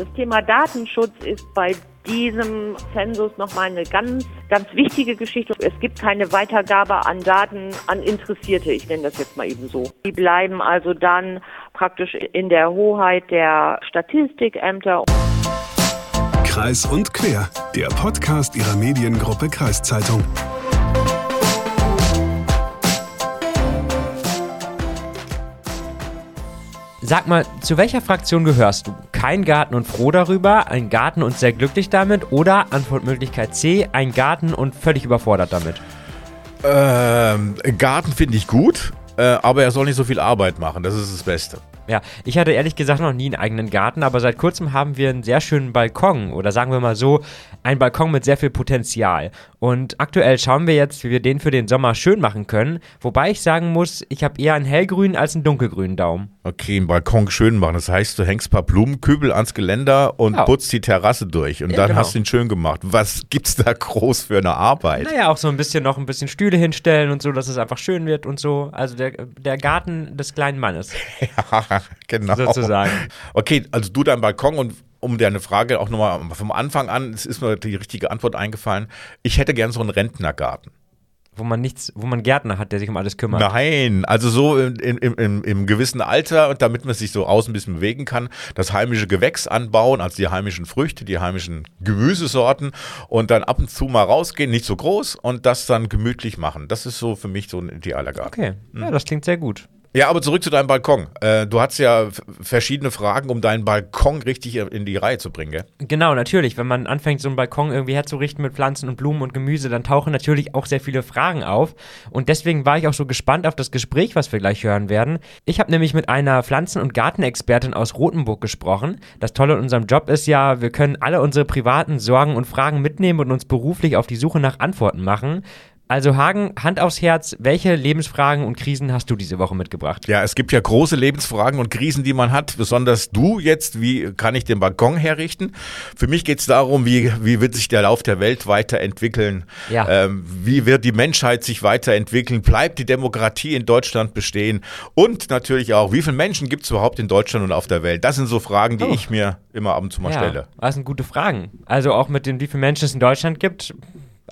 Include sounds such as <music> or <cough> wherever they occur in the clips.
Das Thema Datenschutz ist bei diesem Zensus nochmal eine ganz, ganz wichtige Geschichte. Es gibt keine Weitergabe an Daten an Interessierte, ich nenne das jetzt mal eben so. Die bleiben also dann praktisch in der Hoheit der Statistikämter. Kreis und Quer, der Podcast ihrer Mediengruppe Kreiszeitung. Sag mal, zu welcher Fraktion gehörst du? Kein Garten und froh darüber, ein Garten und sehr glücklich damit oder Antwortmöglichkeit C, ein Garten und völlig überfordert damit? Ähm, Garten finde ich gut, äh, aber er soll nicht so viel Arbeit machen, das ist das Beste. Ja, ich hatte ehrlich gesagt noch nie einen eigenen Garten, aber seit kurzem haben wir einen sehr schönen Balkon oder sagen wir mal so, einen Balkon mit sehr viel Potenzial. Und aktuell schauen wir jetzt, wie wir den für den Sommer schön machen können, wobei ich sagen muss, ich habe eher einen hellgrünen als einen dunkelgrünen Daumen. Okay, einen Balkon schön machen, das heißt, du hängst ein paar Blumenkübel ans Geländer und Ja. putzt die Terrasse durch und Ja, dann genau. hast du ihn schön gemacht. Was gibt's da groß für eine Arbeit? Naja, auch so ein bisschen noch ein bisschen Stühle hinstellen und so, dass es einfach schön wird und so. Also der, der Garten des kleinen Mannes, <laughs> <laughs> Ja, <laughs> genau. sozusagen. Okay, also du dein Balkon und um deine Frage auch nochmal vom Anfang an, es ist mir die richtige Antwort eingefallen. Ich hätte gern so einen Rentnergarten. Wo man nichts, wo man Gärtner hat, der sich um alles kümmert. Nein, also so im, im, im, im gewissen Alter, und damit man sich so außen ein bisschen bewegen kann, das heimische Gewächs anbauen, also die heimischen Früchte, die heimischen Gemüsesorten und dann ab und zu mal rausgehen, nicht so groß und das dann gemütlich machen. Das ist so für mich so ein idealer Garten. Okay, ja, das klingt sehr gut. Ja, aber zurück zu deinem Balkon. Äh, du hast ja verschiedene Fragen, um deinen Balkon richtig in die Reihe zu bringen, gell? Genau, natürlich. Wenn man anfängt, so einen Balkon irgendwie herzurichten mit Pflanzen und Blumen und Gemüse, dann tauchen natürlich auch sehr viele Fragen auf. Und deswegen war ich auch so gespannt auf das Gespräch, was wir gleich hören werden. Ich habe nämlich mit einer Pflanzen- und Gartenexpertin aus Rothenburg gesprochen. Das Tolle an unserem Job ist ja, wir können alle unsere privaten Sorgen und Fragen mitnehmen und uns beruflich auf die Suche nach Antworten machen. Also Hagen, Hand aufs Herz, welche Lebensfragen und Krisen hast du diese Woche mitgebracht? Ja, es gibt ja große Lebensfragen und Krisen, die man hat. Besonders du jetzt, wie kann ich den Balkon herrichten? Für mich geht es darum, wie, wie wird sich der Lauf der Welt weiterentwickeln? Ja. Ähm, wie wird die Menschheit sich weiterentwickeln? Bleibt die Demokratie in Deutschland bestehen? Und natürlich auch, wie viele Menschen gibt es überhaupt in Deutschland und auf der Welt? Das sind so Fragen, die Oh. ich mir immer ab und zu mal stelle. Das sind gute Fragen. Also auch mit den, wie viele Menschen es in Deutschland gibt.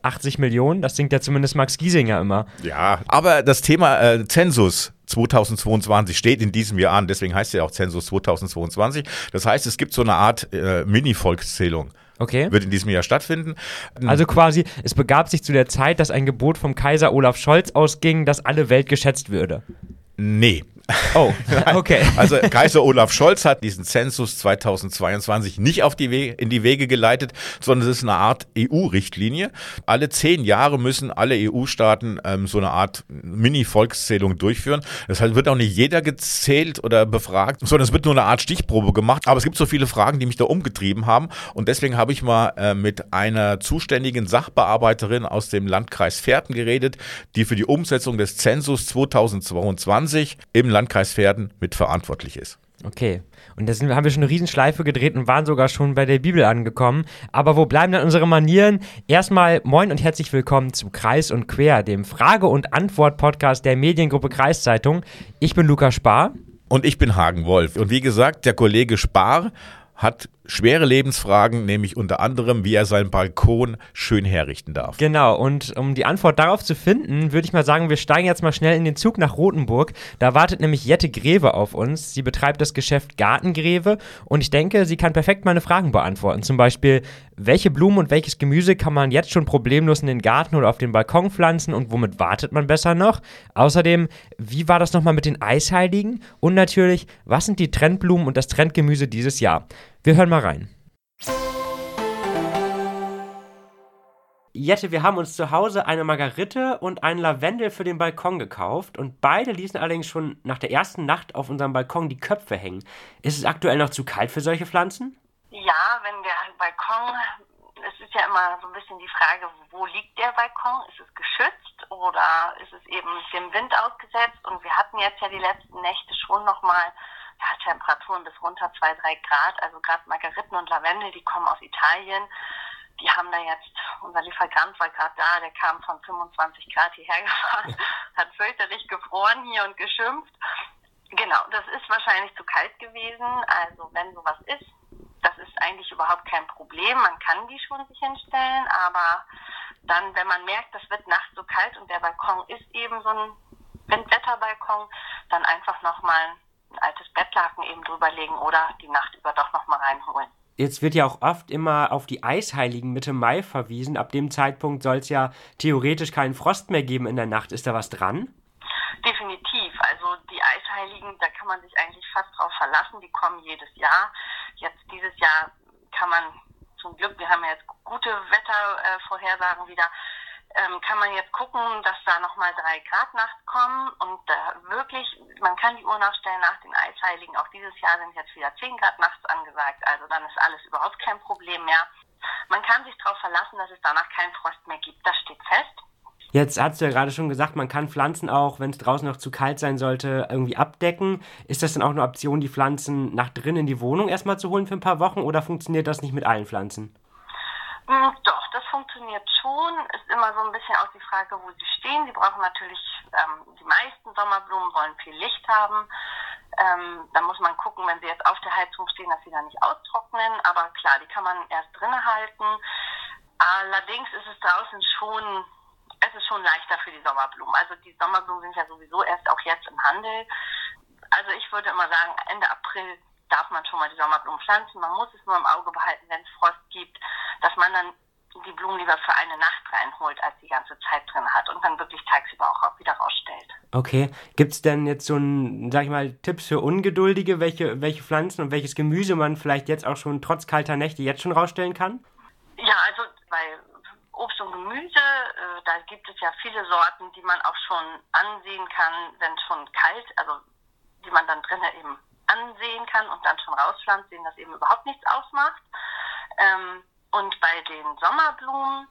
80 Millionen, das singt ja zumindest Max Giesinger immer. Ja, aber das Thema äh, Zensus 2022 steht in diesem Jahr an, deswegen heißt er auch Zensus 2022. Das heißt, es gibt so eine Art äh, Mini-Volkszählung. Okay. Wird in diesem Jahr stattfinden. Also quasi, es begab sich zu der Zeit, dass ein Gebot vom Kaiser Olaf Scholz ausging, dass alle Welt geschätzt würde. Nee. Oh, <laughs> okay. Also Kaiser Olaf Scholz hat diesen Zensus 2022 nicht auf die Wege, in die Wege geleitet, sondern es ist eine Art EU-Richtlinie. Alle zehn Jahre müssen alle EU-Staaten ähm, so eine Art Mini-Volkszählung durchführen. Deshalb wird auch nicht jeder gezählt oder befragt, sondern es wird nur eine Art Stichprobe gemacht. Aber es gibt so viele Fragen, die mich da umgetrieben haben. Und deswegen habe ich mal äh, mit einer zuständigen Sachbearbeiterin aus dem Landkreis Verden geredet, die für die Umsetzung des Zensus 2022 im Landkreis Verden mitverantwortlich ist. Okay. Und da sind, haben wir schon eine Riesenschleife gedreht und waren sogar schon bei der Bibel angekommen. Aber wo bleiben dann unsere Manieren? Erstmal moin und herzlich willkommen zu Kreis und Quer, dem Frage- und Antwort-Podcast der Mediengruppe Kreiszeitung. Ich bin Lukas Spar. Und ich bin Hagen Wolf. Und wie gesagt, der Kollege Spar hat schwere Lebensfragen, nämlich unter anderem, wie er seinen Balkon schön herrichten darf. Genau, und um die Antwort darauf zu finden, würde ich mal sagen, wir steigen jetzt mal schnell in den Zug nach Rothenburg. Da wartet nämlich Jette Greve auf uns. Sie betreibt das Geschäft Gartengreve und ich denke, sie kann perfekt meine Fragen beantworten. Zum Beispiel, welche Blumen und welches Gemüse kann man jetzt schon problemlos in den Garten oder auf den Balkon pflanzen und womit wartet man besser noch? Außerdem, wie war das nochmal mit den Eisheiligen? Und natürlich, was sind die Trendblumen und das Trendgemüse dieses Jahr? Wir hören mal rein. Jette, wir haben uns zu Hause eine Margarite und einen Lavendel für den Balkon gekauft und beide ließen allerdings schon nach der ersten Nacht auf unserem Balkon die Köpfe hängen. Ist es aktuell noch zu kalt für solche Pflanzen? Ja, wenn der Balkon, es ist ja immer so ein bisschen die Frage, wo liegt der Balkon? Ist es geschützt oder ist es eben dem Wind ausgesetzt? Und wir hatten jetzt ja die letzten Nächte schon nochmal ja, Temperaturen bis runter 2, 3 Grad. Also gerade Margariten und Lavendel, die kommen aus Italien. Die haben da jetzt, unser Lieferant war gerade da, der kam von 25 Grad hierher <laughs> gefahren, hat fürchterlich gefroren hier und geschimpft. Genau, das ist wahrscheinlich zu kalt gewesen. Also wenn sowas ist, das ist eigentlich überhaupt kein Problem. Man kann die schon sich hinstellen, aber dann, wenn man merkt, das wird nachts so kalt und der Balkon ist eben so ein Windwetterbalkon, dann einfach nochmal ein altes Bettlaken eben drüberlegen oder die Nacht über doch nochmal reinholen. Jetzt wird ja auch oft immer auf die Eisheiligen Mitte Mai verwiesen. Ab dem Zeitpunkt soll es ja theoretisch keinen Frost mehr geben in der Nacht. Ist da was dran? Definitiv. Also die Eisheiligen, da kann man sich eigentlich fast drauf verlassen. Die kommen jedes Jahr. Jetzt dieses Jahr kann man zum Glück, wir haben ja jetzt gute Wettervorhersagen wieder, ähm, kann man jetzt gucken, dass da nochmal drei Grad nachts kommen und äh, wirklich, man kann die Uhr nachstellen nach den Eisheiligen. Auch dieses Jahr sind jetzt wieder zehn Grad nachts angesagt, also dann ist alles überhaupt kein Problem mehr. Man kann sich darauf verlassen, dass es danach keinen Frost mehr gibt. Das steht fest. Jetzt hast du ja gerade schon gesagt, man kann Pflanzen auch, wenn es draußen noch zu kalt sein sollte, irgendwie abdecken. Ist das dann auch eine Option, die Pflanzen nach drin in die Wohnung erstmal zu holen für ein paar Wochen oder funktioniert das nicht mit allen Pflanzen? Doch, das funktioniert schon. Ist immer so ein bisschen auch die Frage, wo sie stehen. Sie brauchen natürlich, ähm, die meisten Sommerblumen wollen viel Licht haben. Ähm, da muss man gucken, wenn sie jetzt auf der Heizung stehen, dass sie da nicht austrocknen. Aber klar, die kann man erst drinnen halten. Allerdings ist es draußen schon es ist schon leichter für die Sommerblumen. Also die Sommerblumen sind ja sowieso erst auch jetzt im Handel. Also ich würde immer sagen, Ende April darf man schon mal die Sommerblumen pflanzen. Man muss es nur im Auge behalten, wenn es Frost gibt, dass man dann die Blumen lieber für eine Nacht reinholt, als die ganze Zeit drin hat und dann wirklich tagsüber auch wieder rausstellt. Okay. Gibt es denn jetzt so ein, sag ich mal, Tipps für Ungeduldige, welche, welche Pflanzen und welches Gemüse man vielleicht jetzt auch schon trotz kalter Nächte jetzt schon rausstellen kann? Ja, also bei Obst und Gemüse, äh, da gibt es ja viele Sorten, die man auch schon ansehen kann, wenn es schon kalt, also die man dann drinnen eben ansehen kann und dann schon rauspflanzt, denen das eben überhaupt nichts ausmacht. Ähm, und bei den Sommerblumen,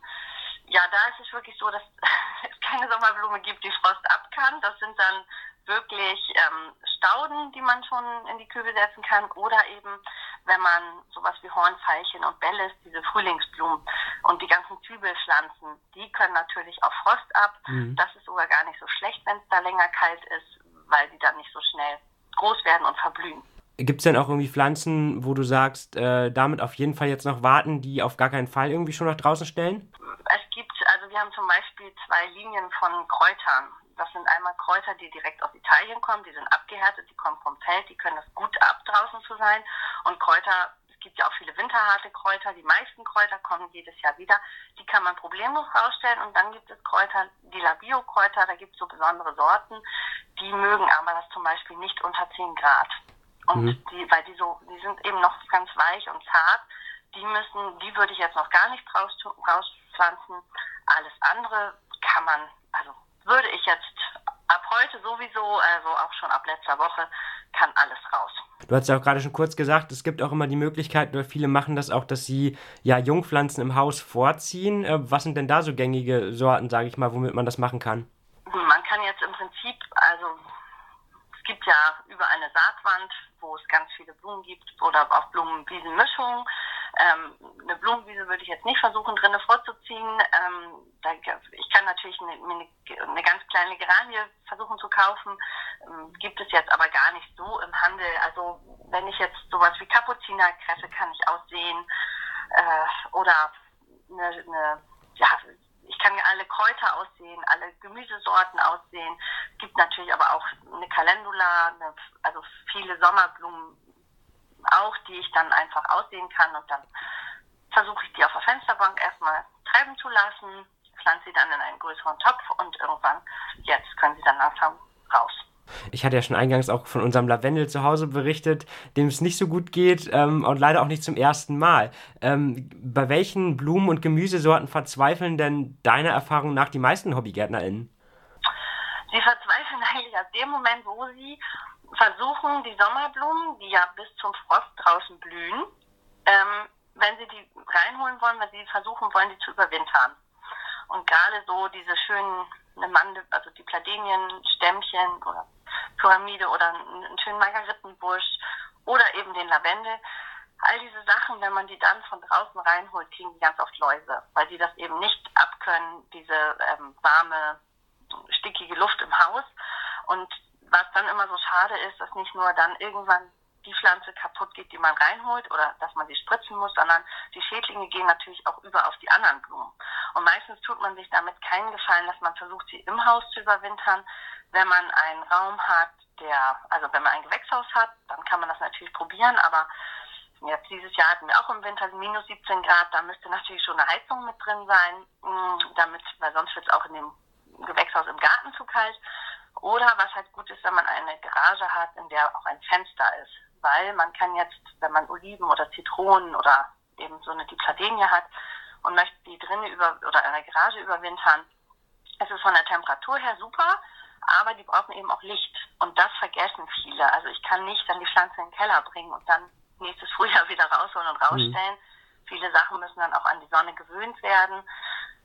ja, da ist es wirklich so, dass <laughs> es keine Sommerblume gibt, die Frost ab kann. Das sind dann wirklich ähm, Stauden, die man schon in die Kübel setzen kann oder eben, wenn man sowas wie Hornfeilchen und Bellis, diese Frühlingsblumen und die ganzen Zwiebelpflanzen, die können natürlich auch Frost ab. Mhm. Das ist sogar gar nicht so schlecht, wenn es da länger kalt ist, weil die dann nicht so schnell groß werden und verblühen. Gibt es denn auch irgendwie Pflanzen, wo du sagst, äh, damit auf jeden Fall jetzt noch warten, die auf gar keinen Fall irgendwie schon nach draußen stellen? Es gibt, also wir haben zum Beispiel zwei Linien von Kräutern. Das sind einmal Kräuter, die direkt aus Italien kommen, die sind abgehärtet, die kommen vom Feld, die können das gut ab, draußen zu sein. Und Kräuter, gibt ja auch viele winterharte Kräuter, die meisten Kräuter kommen jedes Jahr wieder, die kann man problemlos rausstellen. Und dann gibt es Kräuter, die Labio-Kräuter, da gibt es so besondere Sorten, die mögen aber das zum Beispiel nicht unter 10 Grad. Und mhm. die, weil die so, die sind eben noch ganz weich und zart, die müssen, die würde ich jetzt noch gar nicht raus, rauspflanzen. Alles andere kann man, also würde ich jetzt ab heute sowieso, also auch schon ab letzter Woche, kann alles raus. Du hast ja auch gerade schon kurz gesagt, es gibt auch immer die Möglichkeit, oder viele machen das auch, dass sie ja Jungpflanzen im Haus vorziehen. Äh, was sind denn da so gängige Sorten, sage ich mal, womit man das machen kann? Man kann jetzt im Prinzip, also es gibt ja über eine Saatwand, wo es ganz viele Blumen gibt oder auch Blumenwiesenmischungen. Ähm, eine Blumenwiese würde ich jetzt nicht versuchen, drinnen vorzuziehen. Ähm, da, ich kann natürlich eine, eine, eine, ganz kleine Geranie versuchen zu kaufen, ähm, gibt es jetzt aber gar nicht so im Handel. Also wenn ich jetzt sowas wie Kapuzinerkresse kann ich aussehen äh, oder eine, eine ja, ich kann alle Kräuter aussehen, alle Gemüsesorten aussehen. Es gibt natürlich aber auch eine Calendula, eine, also viele Sommerblumen auch, die ich dann einfach aussehen kann und dann versuche ich die auf der Fensterbank erstmal treiben zu lassen, pflanze sie dann in einen größeren Topf und irgendwann, jetzt können sie dann langsam raus. Ich hatte ja schon eingangs auch von unserem Lavendel zu Hause berichtet, dem es nicht so gut geht ähm, und leider auch nicht zum ersten Mal. Ähm, bei welchen Blumen- und Gemüsesorten verzweifeln denn deiner Erfahrung nach die meisten HobbygärtnerInnen? Sie verzweifeln <laughs> eigentlich ab dem Moment, wo sie versuchen, die Sommerblumen, die ja bis zum Frost draußen blühen, ähm, wenn sie die reinholen wollen, wenn sie versuchen wollen, die zu überwintern. Und gerade so diese schönen eine Mandel, also die Pladenienstämmchen oder Pyramide oder einen schönen Margarittenbusch oder eben den Lavendel. All diese Sachen, wenn man die dann von draußen reinholt, kriegen die ganz oft Läuse, weil die das eben nicht abkönnen, diese ähm, warme, stickige Luft im Haus. Und was dann immer so schade ist, dass nicht nur dann irgendwann die Pflanze kaputt geht, die man reinholt oder dass man sie spritzen muss, sondern die Schädlinge gehen natürlich auch über auf die anderen Blumen. Und meistens tut man sich damit keinen Gefallen, dass man versucht, sie im Haus zu überwintern. Wenn man einen Raum hat, der, also wenn man ein Gewächshaus hat, dann kann man das natürlich probieren, aber Jetzt dieses Jahr hatten wir auch im Winter minus 17 Grad, da müsste natürlich schon eine Heizung mit drin sein, mm, damit, weil sonst wird es auch in dem Gewächshaus im Garten zu kalt. Oder was halt gut ist, wenn man eine Garage hat, in der auch ein Fenster ist. Weil man kann jetzt, wenn man Oliven oder Zitronen oder eben so eine Dipladenie hat und möchte die drinnen über oder in der Garage überwintern, es ist von der Temperatur her super, aber die brauchen eben auch Licht. Und das vergessen viele. Also ich kann nicht dann die Pflanze in den Keller bringen und dann nächstes <laughs> Frühjahr wieder rausholen und rausstellen. Mhm. Viele Sachen müssen dann auch an die Sonne gewöhnt werden.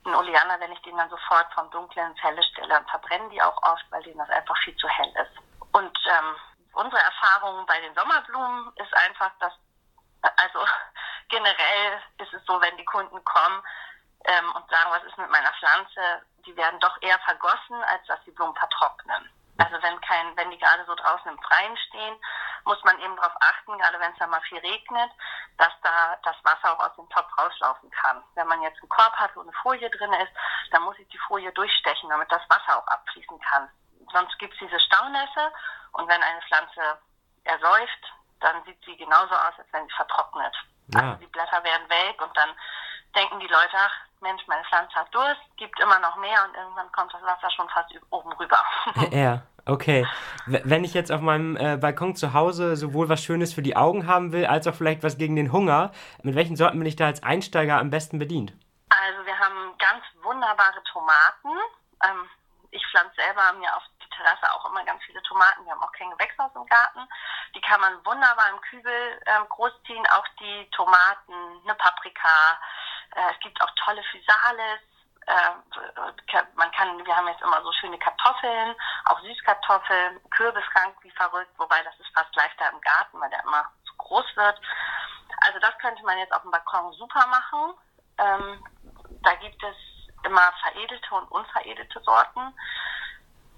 Ein Oleander, wenn ich den dann sofort vom Dunklen ins Helle stelle, dann verbrennen die auch oft, weil denen das einfach viel zu hell ist. Und ähm, unsere Erfahrung bei den Sommerblumen ist einfach, dass, also <laughs> generell ist es so, wenn die Kunden kommen ähm, und sagen, was ist mit meiner Pflanze, die werden doch eher vergossen, als dass die Blumen vertrocknen. Also wenn kein, wenn die gerade so draußen im Freien stehen, muss man eben darauf achten, gerade wenn es dann mal viel regnet, dass da das Wasser auch aus dem Topf rauslaufen kann. Wenn man jetzt einen Korb hat, wo eine Folie drin ist, dann muss ich die Folie durchstechen, damit das Wasser auch abfließen kann. Sonst gibt es diese Staunässe und wenn eine Pflanze ersäuft, dann sieht sie genauso aus, als wenn sie vertrocknet. Ja. Also die Blätter werden welk und dann denken die Leute, ach Mensch, meine Pflanze hat Durst, gibt immer noch mehr und irgendwann kommt das Wasser schon fast oben rüber. Ja, <laughs> okay. Wenn ich jetzt auf meinem äh, Balkon zu Hause sowohl was Schönes für die Augen haben will, als auch vielleicht was gegen den Hunger, mit welchen Sorten bin ich da als Einsteiger am besten bedient? Also wir haben ganz wunderbare Tomaten. Ähm, ich pflanze selber mir auf die Terrasse auch immer ganz viele Tomaten. Wir haben auch kein Gewächshaus im Garten. Die kann man wunderbar im Kübel ähm, großziehen. Auch die Tomaten, eine Paprika. Äh, es gibt auch tolle Physalis. Äh, kann, wir haben jetzt immer so schöne Kartoffeln, auch Süßkartoffeln, Kürbisrank wie verrückt, wobei das ist fast leichter im Garten, weil der immer zu groß wird. Also das könnte man jetzt auf dem Balkon super machen. Ähm, da gibt es immer veredelte und unveredelte Sorten.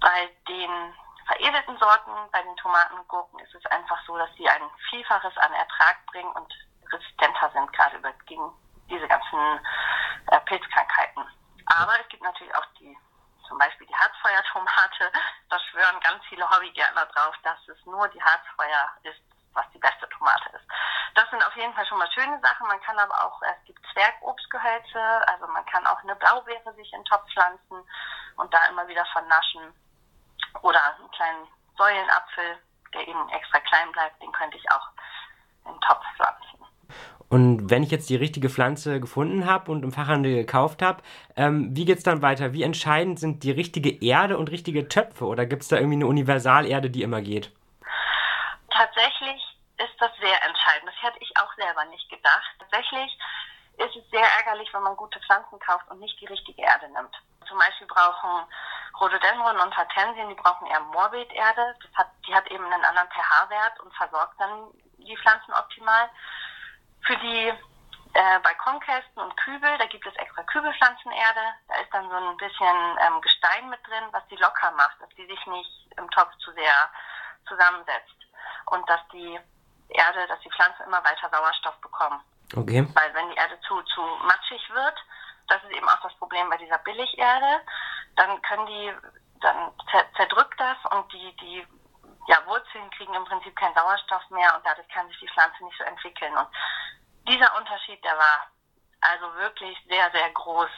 Bei den veredelten Sorten, bei den Tomaten und Gurken ist es einfach so, dass sie ein Vielfaches an Ertrag bringen und resistenter sind, gerade gegen diese ganzen äh, Pilzkrankheiten. Aber es gibt natürlich auch die, zum Beispiel die Harzfeuertomate. Da schwören ganz viele Hobbygärtner drauf, dass es nur die Harzfeuer ist, was die beste Tomate ist. Das sind auf jeden Fall schon mal schöne Sachen. Man kann aber auch, es gibt Zwergobstgehölze, also man kann auch eine Blaubeere sich in den Topf pflanzen und da immer wieder vernaschen. Oder einen kleinen Säulenapfel, der eben extra klein bleibt, den könnte ich auch in den Topf pflanzen. Und wenn ich jetzt die richtige Pflanze gefunden habe und im Fachhandel gekauft habe, ähm, wie geht es dann weiter? Wie entscheidend sind die richtige Erde und richtige Töpfe? Oder gibt es da irgendwie eine Universalerde, die immer geht? Tatsächlich ist das sehr entscheidend. Das hätte ich auch selber nicht gedacht. Tatsächlich ist es sehr ärgerlich, wenn man gute Pflanzen kauft und nicht die richtige Erde nimmt. Zum Beispiel brauchen Rhododendron und Hortensien, die brauchen eher Morbiderde. Hat, die hat eben einen anderen pH-Wert und versorgt dann die Pflanzen optimal. Für die äh, Balkonkästen und Kübel, da gibt es extra Kübelpflanzenerde. Da ist dann so ein bisschen ähm, Gestein mit drin, was die locker macht, dass die sich nicht im Topf zu sehr zusammensetzt. Und dass die Erde, dass die Pflanzen immer weiter Sauerstoff bekommen. Okay. Weil wenn die Erde zu, zu matschig wird, das ist eben auch das Problem bei dieser Billigerde, dann können die, dann zerdrückt das und die, die ja, Wurzeln kriegen im Prinzip keinen Sauerstoff mehr und dadurch kann sich die Pflanze nicht so entwickeln. Und dieser Unterschied, der war also wirklich sehr, sehr groß.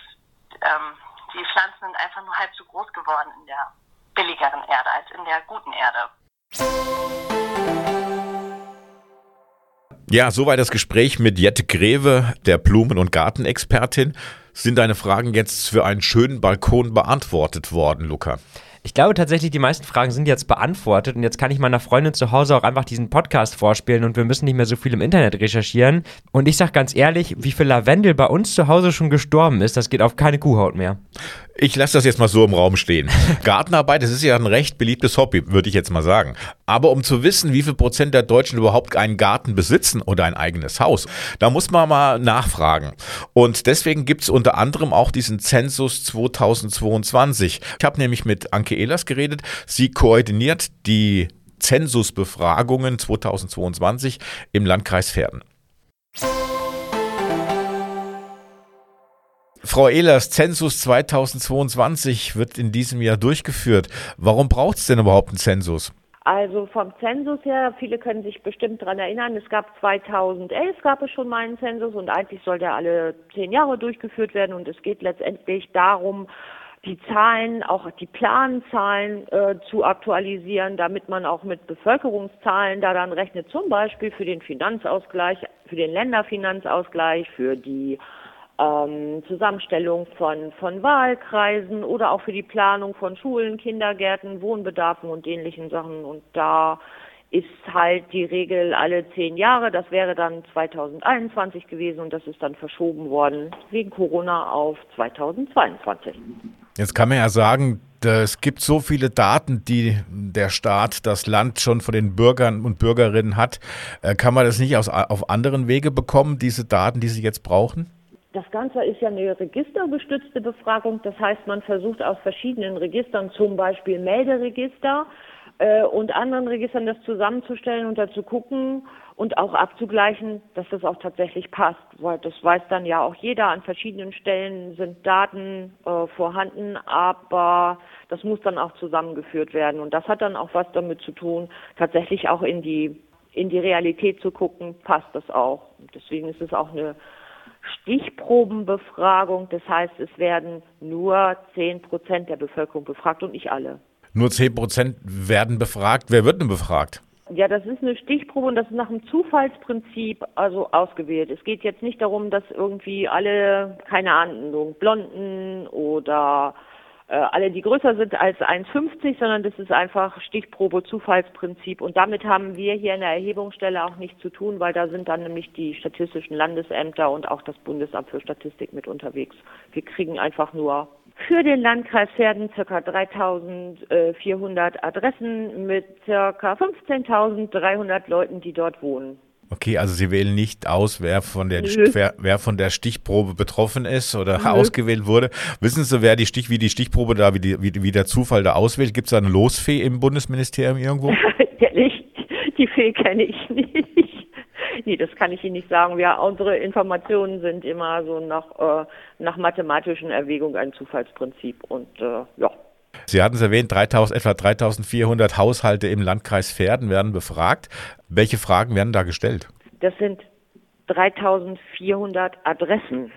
Ähm, die Pflanzen sind einfach nur halb so groß geworden in der billigeren Erde als in der guten Erde. Ja, soweit das Gespräch mit Jette Greve, der Blumen- und Gartenexpertin. Sind deine Fragen jetzt für einen schönen Balkon beantwortet worden, Luca? Ich glaube tatsächlich, die meisten Fragen sind jetzt beantwortet und jetzt kann ich meiner Freundin zu Hause auch einfach diesen Podcast vorspielen und wir müssen nicht mehr so viel im Internet recherchieren. Und ich sag ganz ehrlich, wie viel Lavendel bei uns zu Hause schon gestorben ist, das geht auf keine Kuhhaut mehr. Ich lasse das jetzt mal so im Raum stehen. <laughs> Gartenarbeit, das ist ja ein recht beliebtes Hobby, würde ich jetzt mal sagen. Aber um zu wissen, wie viel Prozent der Deutschen überhaupt einen Garten besitzen oder ein eigenes Haus, da muss man mal nachfragen. Und deswegen gibt es unter anderem auch diesen Zensus 2022. Ich habe nämlich mit Anke Ehlers geredet. Sie koordiniert die Zensusbefragungen 2022 im Landkreis Verden. Frau Ehlers, Zensus 2022 wird in diesem Jahr durchgeführt. Warum braucht es denn überhaupt einen Zensus? Also vom Zensus her, viele können sich bestimmt daran erinnern, es gab 2011 gab es schon mal einen Zensus und eigentlich soll der alle zehn Jahre durchgeführt werden und es geht letztendlich darum, die Zahlen, auch die Planzahlen äh, zu aktualisieren, damit man auch mit Bevölkerungszahlen da dann rechnet, zum Beispiel für den Finanzausgleich, für den Länderfinanzausgleich, für die ähm, Zusammenstellung von, von Wahlkreisen oder auch für die Planung von Schulen, Kindergärten, Wohnbedarfen und ähnlichen Sachen. Und da ist halt die Regel alle zehn Jahre. Das wäre dann 2021 gewesen und das ist dann verschoben worden wegen Corona auf 2022. Jetzt kann man ja sagen, es gibt so viele Daten, die der Staat, das Land schon von den Bürgern und Bürgerinnen hat. Äh, kann man das nicht aus, auf anderen Wege bekommen, diese Daten, die Sie jetzt brauchen? Das Ganze ist ja eine registergestützte Befragung. Das heißt, man versucht aus verschiedenen Registern, zum Beispiel Melderegister äh, und anderen Registern, das zusammenzustellen und dazu gucken und auch abzugleichen, dass das auch tatsächlich passt. Weil das weiß dann ja auch jeder. An verschiedenen Stellen sind Daten äh, vorhanden, aber das muss dann auch zusammengeführt werden. Und das hat dann auch was damit zu tun, tatsächlich auch in die in die Realität zu gucken, passt das auch. Deswegen ist es auch eine Stichprobenbefragung. Das heißt, es werden nur 10 Prozent der Bevölkerung befragt und nicht alle. Nur 10 Prozent werden befragt. Wer wird denn befragt? Ja, das ist eine Stichprobe und das ist nach dem Zufallsprinzip also ausgewählt. Es geht jetzt nicht darum, dass irgendwie alle, keine Ahnung, Blonden oder alle, die größer sind als 1,50, sondern das ist einfach Stichprobe Zufallsprinzip. Und damit haben wir hier in der Erhebungsstelle auch nichts zu tun, weil da sind dann nämlich die statistischen Landesämter und auch das Bundesamt für Statistik mit unterwegs. Wir kriegen einfach nur für den Landkreis Verden ca. 3400 Adressen mit ca. 15.300 Leuten, die dort wohnen. Okay, also Sie wählen nicht aus, wer von der, wer, wer, von der Stichprobe betroffen ist oder Nö. ausgewählt wurde. Wissen Sie, wer die Stich, wie die Stichprobe da, wie, die, wie, wie der Zufall da auswählt? Gibt es da eine Losfee im Bundesministerium irgendwo? <laughs> Ehrlich, die Fee kenne ich nicht. Nee, das kann ich Ihnen nicht sagen. Wir, unsere Informationen sind immer so nach, äh, nach mathematischen Erwägungen ein Zufallsprinzip und äh, ja. Sie hatten es erwähnt, 3000, etwa 3400 Haushalte im Landkreis Verden werden befragt. Welche Fragen werden da gestellt? Das sind 3400 Adressen.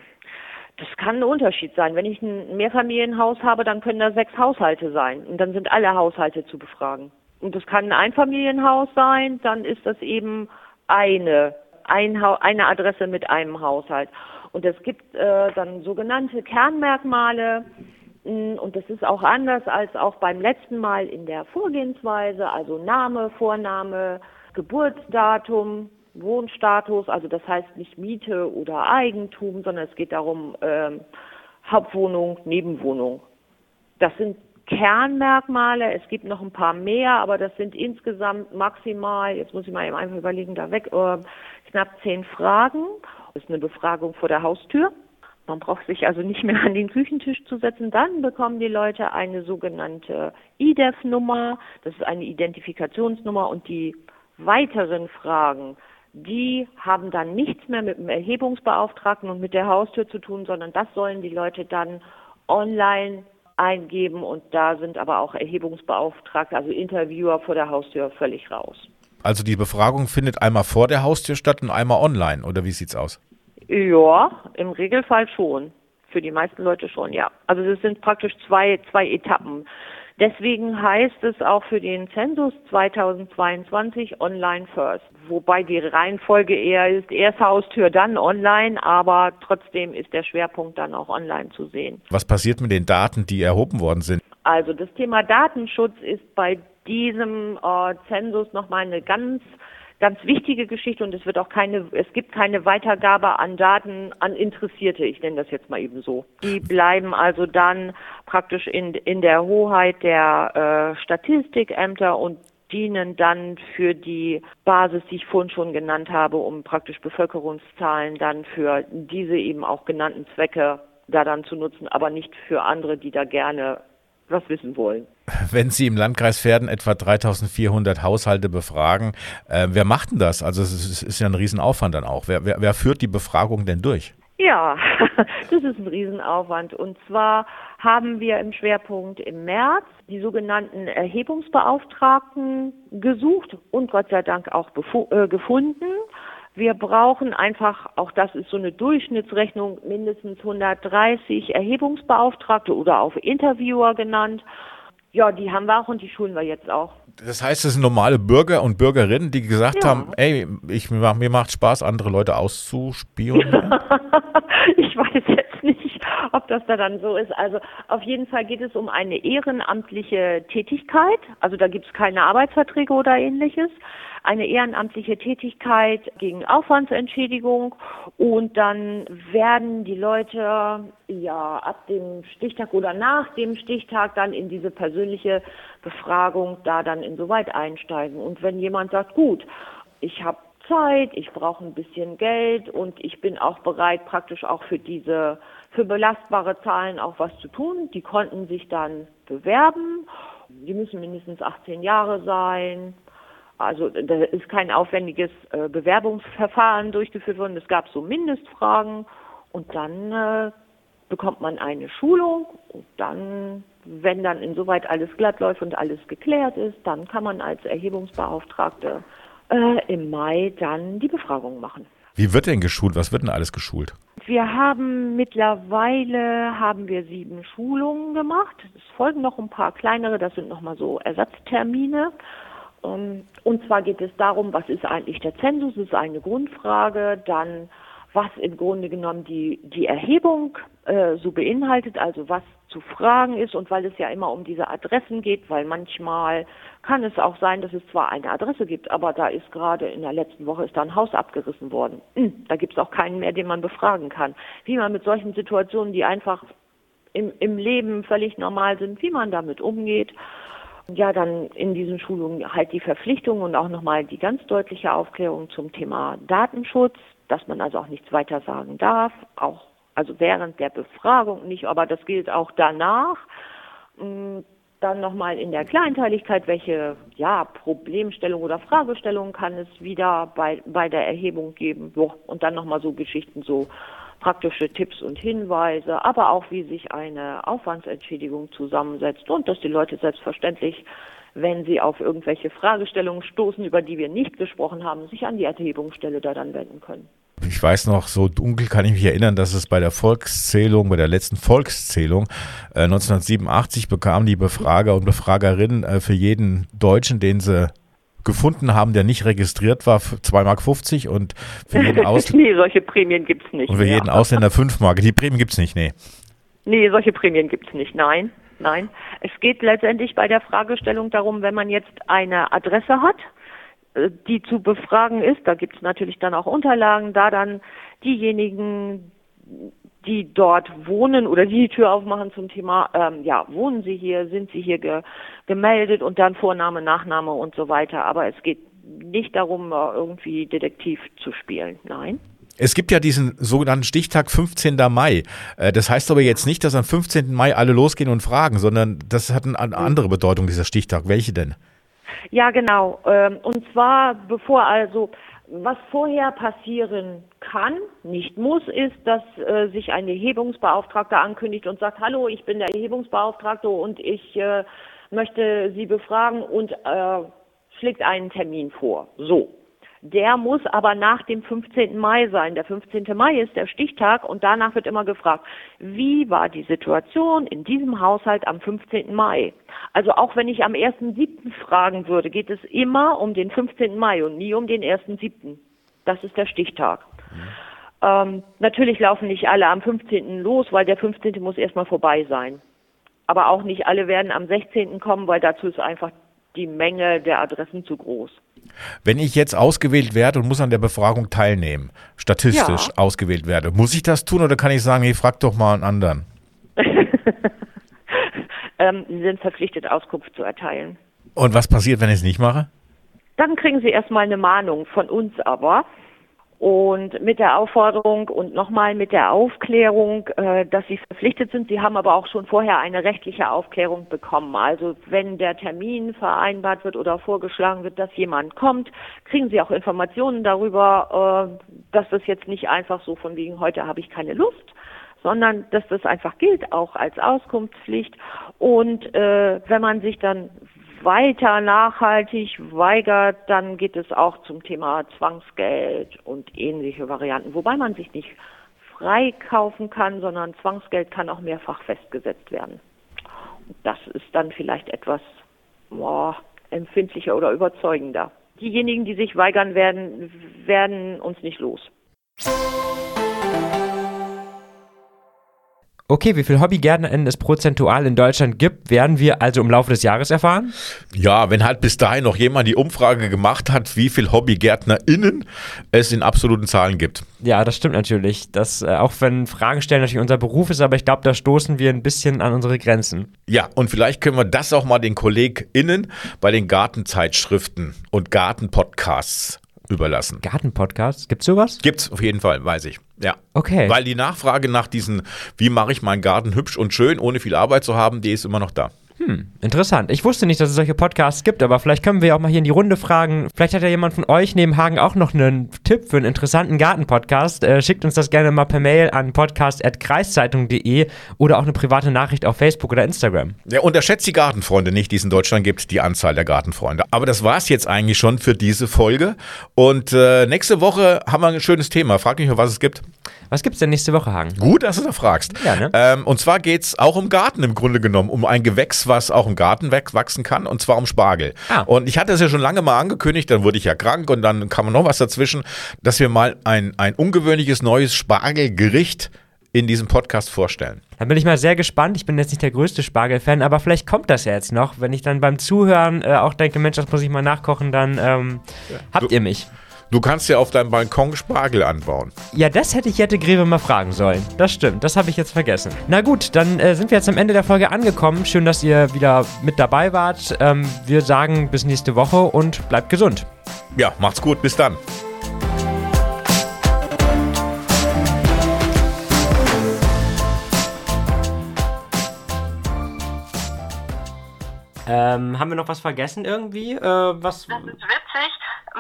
Das kann ein Unterschied sein. Wenn ich ein Mehrfamilienhaus habe, dann können da sechs Haushalte sein. Und dann sind alle Haushalte zu befragen. Und das kann ein Einfamilienhaus sein, dann ist das eben eine, ein eine Adresse mit einem Haushalt. Und es gibt äh, dann sogenannte Kernmerkmale, und das ist auch anders als auch beim letzten Mal in der Vorgehensweise, also Name, Vorname, Geburtsdatum, Wohnstatus, also das heißt nicht Miete oder Eigentum, sondern es geht darum ähm, Hauptwohnung, Nebenwohnung. Das sind Kernmerkmale. Es gibt noch ein paar mehr, aber das sind insgesamt maximal, jetzt muss ich mal einfach überlegen, da weg, äh, knapp zehn Fragen. Das ist eine Befragung vor der Haustür. Man braucht sich also nicht mehr an den Küchentisch zu setzen. Dann bekommen die Leute eine sogenannte IDEF-Nummer. Das ist eine Identifikationsnummer und die weiteren Fragen, die haben dann nichts mehr mit dem Erhebungsbeauftragten und mit der Haustür zu tun, sondern das sollen die Leute dann online eingeben und da sind aber auch Erhebungsbeauftragte, also Interviewer vor der Haustür völlig raus. Also die Befragung findet einmal vor der Haustür statt und einmal online, oder wie sieht's aus? Ja, im Regelfall schon. Für die meisten Leute schon, ja. Also es sind praktisch zwei, zwei Etappen. Deswegen heißt es auch für den Zensus 2022 Online First. Wobei die Reihenfolge eher ist, erst Haustür, dann online, aber trotzdem ist der Schwerpunkt dann auch online zu sehen. Was passiert mit den Daten, die erhoben worden sind? Also das Thema Datenschutz ist bei diesem äh, Zensus nochmal eine ganz ganz wichtige Geschichte und es wird auch keine, es gibt keine Weitergabe an Daten an Interessierte, ich nenne das jetzt mal eben so. Die bleiben also dann praktisch in, in der Hoheit der äh, Statistikämter und dienen dann für die Basis, die ich vorhin schon genannt habe, um praktisch Bevölkerungszahlen dann für diese eben auch genannten Zwecke da dann zu nutzen, aber nicht für andere, die da gerne was wissen wollen. Wenn Sie im Landkreis Verden etwa 3400 Haushalte befragen, äh, wer macht denn das? Also es ist ja ein Riesenaufwand dann auch. Wer, wer, wer führt die Befragung denn durch? Ja, <laughs> das ist ein Riesenaufwand. Und zwar haben wir im Schwerpunkt im März die sogenannten Erhebungsbeauftragten gesucht und Gott sei Dank auch äh, gefunden. Wir brauchen einfach, auch das ist so eine Durchschnittsrechnung, mindestens 130 Erhebungsbeauftragte oder auch Interviewer genannt. Ja, die haben wir auch und die schulen wir jetzt auch. Das heißt, es sind normale Bürger und Bürgerinnen, die gesagt ja. haben, ey, ich, mir macht Spaß, andere Leute auszuspionieren. <laughs> ich weiß jetzt nicht, ob das da dann so ist. Also auf jeden Fall geht es um eine ehrenamtliche Tätigkeit. Also da gibt es keine Arbeitsverträge oder ähnliches eine ehrenamtliche Tätigkeit gegen Aufwandsentschädigung und dann werden die Leute ja ab dem Stichtag oder nach dem Stichtag dann in diese persönliche Befragung da dann insoweit einsteigen. Und wenn jemand sagt, gut, ich habe Zeit, ich brauche ein bisschen Geld und ich bin auch bereit, praktisch auch für diese, für belastbare Zahlen auch was zu tun. Die konnten sich dann bewerben. Die müssen mindestens 18 Jahre sein. Also da ist kein aufwendiges äh, Bewerbungsverfahren durchgeführt worden. Es gab so Mindestfragen und dann äh, bekommt man eine Schulung und dann, wenn dann insoweit alles glatt läuft und alles geklärt ist, dann kann man als Erhebungsbeauftragte äh, im Mai dann die Befragung machen. Wie wird denn geschult? Was wird denn alles geschult? Wir haben mittlerweile haben wir sieben Schulungen gemacht. Es folgen noch ein paar kleinere, das sind nochmal so Ersatztermine. Ähm, und zwar geht es darum, was ist eigentlich der Zensus, das ist eine Grundfrage, dann was im Grunde genommen die, die Erhebung äh, so beinhaltet, also was zu fragen ist und weil es ja immer um diese Adressen geht, weil manchmal kann es auch sein, dass es zwar eine Adresse gibt, aber da ist gerade in der letzten Woche ist da ein Haus abgerissen worden. Hm, da gibt es auch keinen mehr, den man befragen kann. Wie man mit solchen Situationen, die einfach im, im Leben völlig normal sind, wie man damit umgeht ja, dann in diesen Schulungen halt die Verpflichtung und auch nochmal die ganz deutliche Aufklärung zum Thema Datenschutz, dass man also auch nichts weiter sagen darf, auch also während der Befragung nicht, aber das gilt auch danach. Mm, dann nochmal in der Kleinteiligkeit, welche ja, Problemstellung oder Fragestellung kann es wieder bei, bei der Erhebung geben. Und dann nochmal so Geschichten so praktische Tipps und Hinweise, aber auch wie sich eine Aufwandsentschädigung zusammensetzt und dass die Leute selbstverständlich, wenn sie auf irgendwelche Fragestellungen stoßen, über die wir nicht gesprochen haben, sich an die Erhebungsstelle da dann wenden können. Ich weiß noch, so dunkel kann ich mich erinnern, dass es bei der Volkszählung, bei der letzten Volkszählung äh, 1987 bekamen die Befrager und Befragerinnen äh, für jeden Deutschen, den sie gefunden haben, der nicht registriert war, 2,50 Mark und für jeden <laughs> Ausländer. nee, solche Prämien gibt es nicht. Und für mehr. jeden Ausländer 5 Mark. Die Prämien gibt es nicht, nee. Nee, solche Prämien gibt es nicht, nein. Nein. Es geht letztendlich bei der Fragestellung darum, wenn man jetzt eine Adresse hat, äh, die zu befragen ist, da gibt es natürlich dann auch Unterlagen, da dann diejenigen, die dort wohnen oder die die Tür aufmachen zum Thema, ähm, ja, wohnen Sie hier, sind Sie hier ge gemeldet und dann Vorname, Nachname und so weiter. Aber es geht nicht darum, äh, irgendwie Detektiv zu spielen, nein. Es gibt ja diesen sogenannten Stichtag 15. Mai. Äh, das heißt aber jetzt nicht, dass am 15. Mai alle losgehen und fragen, sondern das hat eine andere Bedeutung, dieser Stichtag. Welche denn? Ja, genau. Ähm, und zwar, bevor also was vorher passieren kann, nicht muss, ist, dass äh, sich ein Erhebungsbeauftragter ankündigt und sagt, hallo, ich bin der Erhebungsbeauftragte und ich äh, möchte Sie befragen und äh, schlägt einen Termin vor. So. Der muss aber nach dem 15. Mai sein. Der 15. Mai ist der Stichtag und danach wird immer gefragt, wie war die Situation in diesem Haushalt am 15. Mai? Also auch wenn ich am 1.7. fragen würde, geht es immer um den 15. Mai und nie um den 1.7. Das ist der Stichtag. Ähm, natürlich laufen nicht alle am 15. los, weil der 15. muss erstmal vorbei sein. Aber auch nicht alle werden am 16. kommen, weil dazu ist einfach die Menge der Adressen zu groß. Wenn ich jetzt ausgewählt werde und muss an der Befragung teilnehmen, statistisch ja. ausgewählt werde, muss ich das tun oder kann ich sagen, hey, frag doch mal einen anderen? <laughs> ähm, Sie sind verpflichtet, Auskunft zu erteilen. Und was passiert, wenn ich es nicht mache? Dann kriegen Sie erstmal eine Mahnung von uns aber. Und mit der Aufforderung und nochmal mit der Aufklärung, äh, dass sie verpflichtet sind. Sie haben aber auch schon vorher eine rechtliche Aufklärung bekommen. Also wenn der Termin vereinbart wird oder vorgeschlagen wird, dass jemand kommt, kriegen sie auch Informationen darüber, äh, dass das jetzt nicht einfach so von wegen heute habe ich keine Lust, sondern dass das einfach gilt, auch als Auskunftspflicht. Und äh, wenn man sich dann weiter nachhaltig weigert, dann geht es auch zum Thema Zwangsgeld und ähnliche Varianten, wobei man sich nicht freikaufen kann, sondern Zwangsgeld kann auch mehrfach festgesetzt werden. Das ist dann vielleicht etwas boah, empfindlicher oder überzeugender. Diejenigen, die sich weigern werden, werden uns nicht los. Okay, wie viele HobbygärtnerInnen es prozentual in Deutschland gibt, werden wir also im Laufe des Jahres erfahren? Ja, wenn halt bis dahin noch jemand die Umfrage gemacht hat, wie viele HobbygärtnerInnen es in absoluten Zahlen gibt. Ja, das stimmt natürlich. Das, äh, auch wenn Fragen stellen natürlich unser Beruf ist, aber ich glaube, da stoßen wir ein bisschen an unsere Grenzen. Ja, und vielleicht können wir das auch mal den KollegInnen bei den Gartenzeitschriften und Gartenpodcasts überlassen. Gartenpodcasts, gibt's sowas? Gibt's auf jeden Fall, weiß ich. Ja. Okay. Weil die Nachfrage nach diesen, wie mache ich meinen Garten hübsch und schön, ohne viel Arbeit zu haben, die ist immer noch da. Hm, interessant. Ich wusste nicht, dass es solche Podcasts gibt, aber vielleicht können wir auch mal hier in die Runde fragen. Vielleicht hat ja jemand von euch neben Hagen auch noch einen Tipp für einen interessanten Garten-Podcast. Äh, schickt uns das gerne mal per Mail an podcast.kreiszeitung.de oder auch eine private Nachricht auf Facebook oder Instagram. Ja, unterschätzt die Gartenfreunde nicht, die es in Deutschland gibt, die Anzahl der Gartenfreunde. Aber das war es jetzt eigentlich schon für diese Folge. Und äh, nächste Woche haben wir ein schönes Thema. Frag mich mal, was es gibt. Was gibt's denn nächste Woche, Hagen? Gut, dass du da fragst. Ja, ne? ähm, und zwar geht's auch um Garten im Grunde genommen, um ein Gewächs, was auch im Garten wachsen kann, und zwar um Spargel. Ah. Und ich hatte es ja schon lange mal angekündigt, dann wurde ich ja krank und dann kam noch was dazwischen, dass wir mal ein, ein ungewöhnliches neues Spargelgericht in diesem Podcast vorstellen. Dann bin ich mal sehr gespannt. Ich bin jetzt nicht der größte Spargel-Fan, aber vielleicht kommt das ja jetzt noch. Wenn ich dann beim Zuhören äh, auch denke, Mensch, das muss ich mal nachkochen, dann ähm, habt Du- ihr mich. Du kannst ja auf deinem Balkon Spargel anbauen. Ja, das hätte ich Jette Greve mal fragen sollen. Das stimmt, das habe ich jetzt vergessen. Na gut, dann äh, sind wir jetzt am Ende der Folge angekommen. Schön, dass ihr wieder mit dabei wart. Ähm, wir sagen bis nächste Woche und bleibt gesund. Ja, macht's gut, bis dann. Ähm, haben wir noch was vergessen irgendwie? Äh, was? Das ist witzig.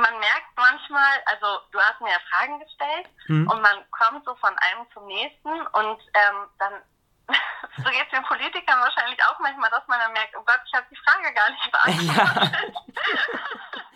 Man merkt manchmal, also du hast mir ja Fragen gestellt Mhm. und man kommt so von einem zum nächsten und ähm, dann, <laughs> so geht es den Politikern wahrscheinlich auch manchmal, dass man dann merkt, oh Gott, ich habe die Frage gar nicht <laughs> beantwortet. <laughs>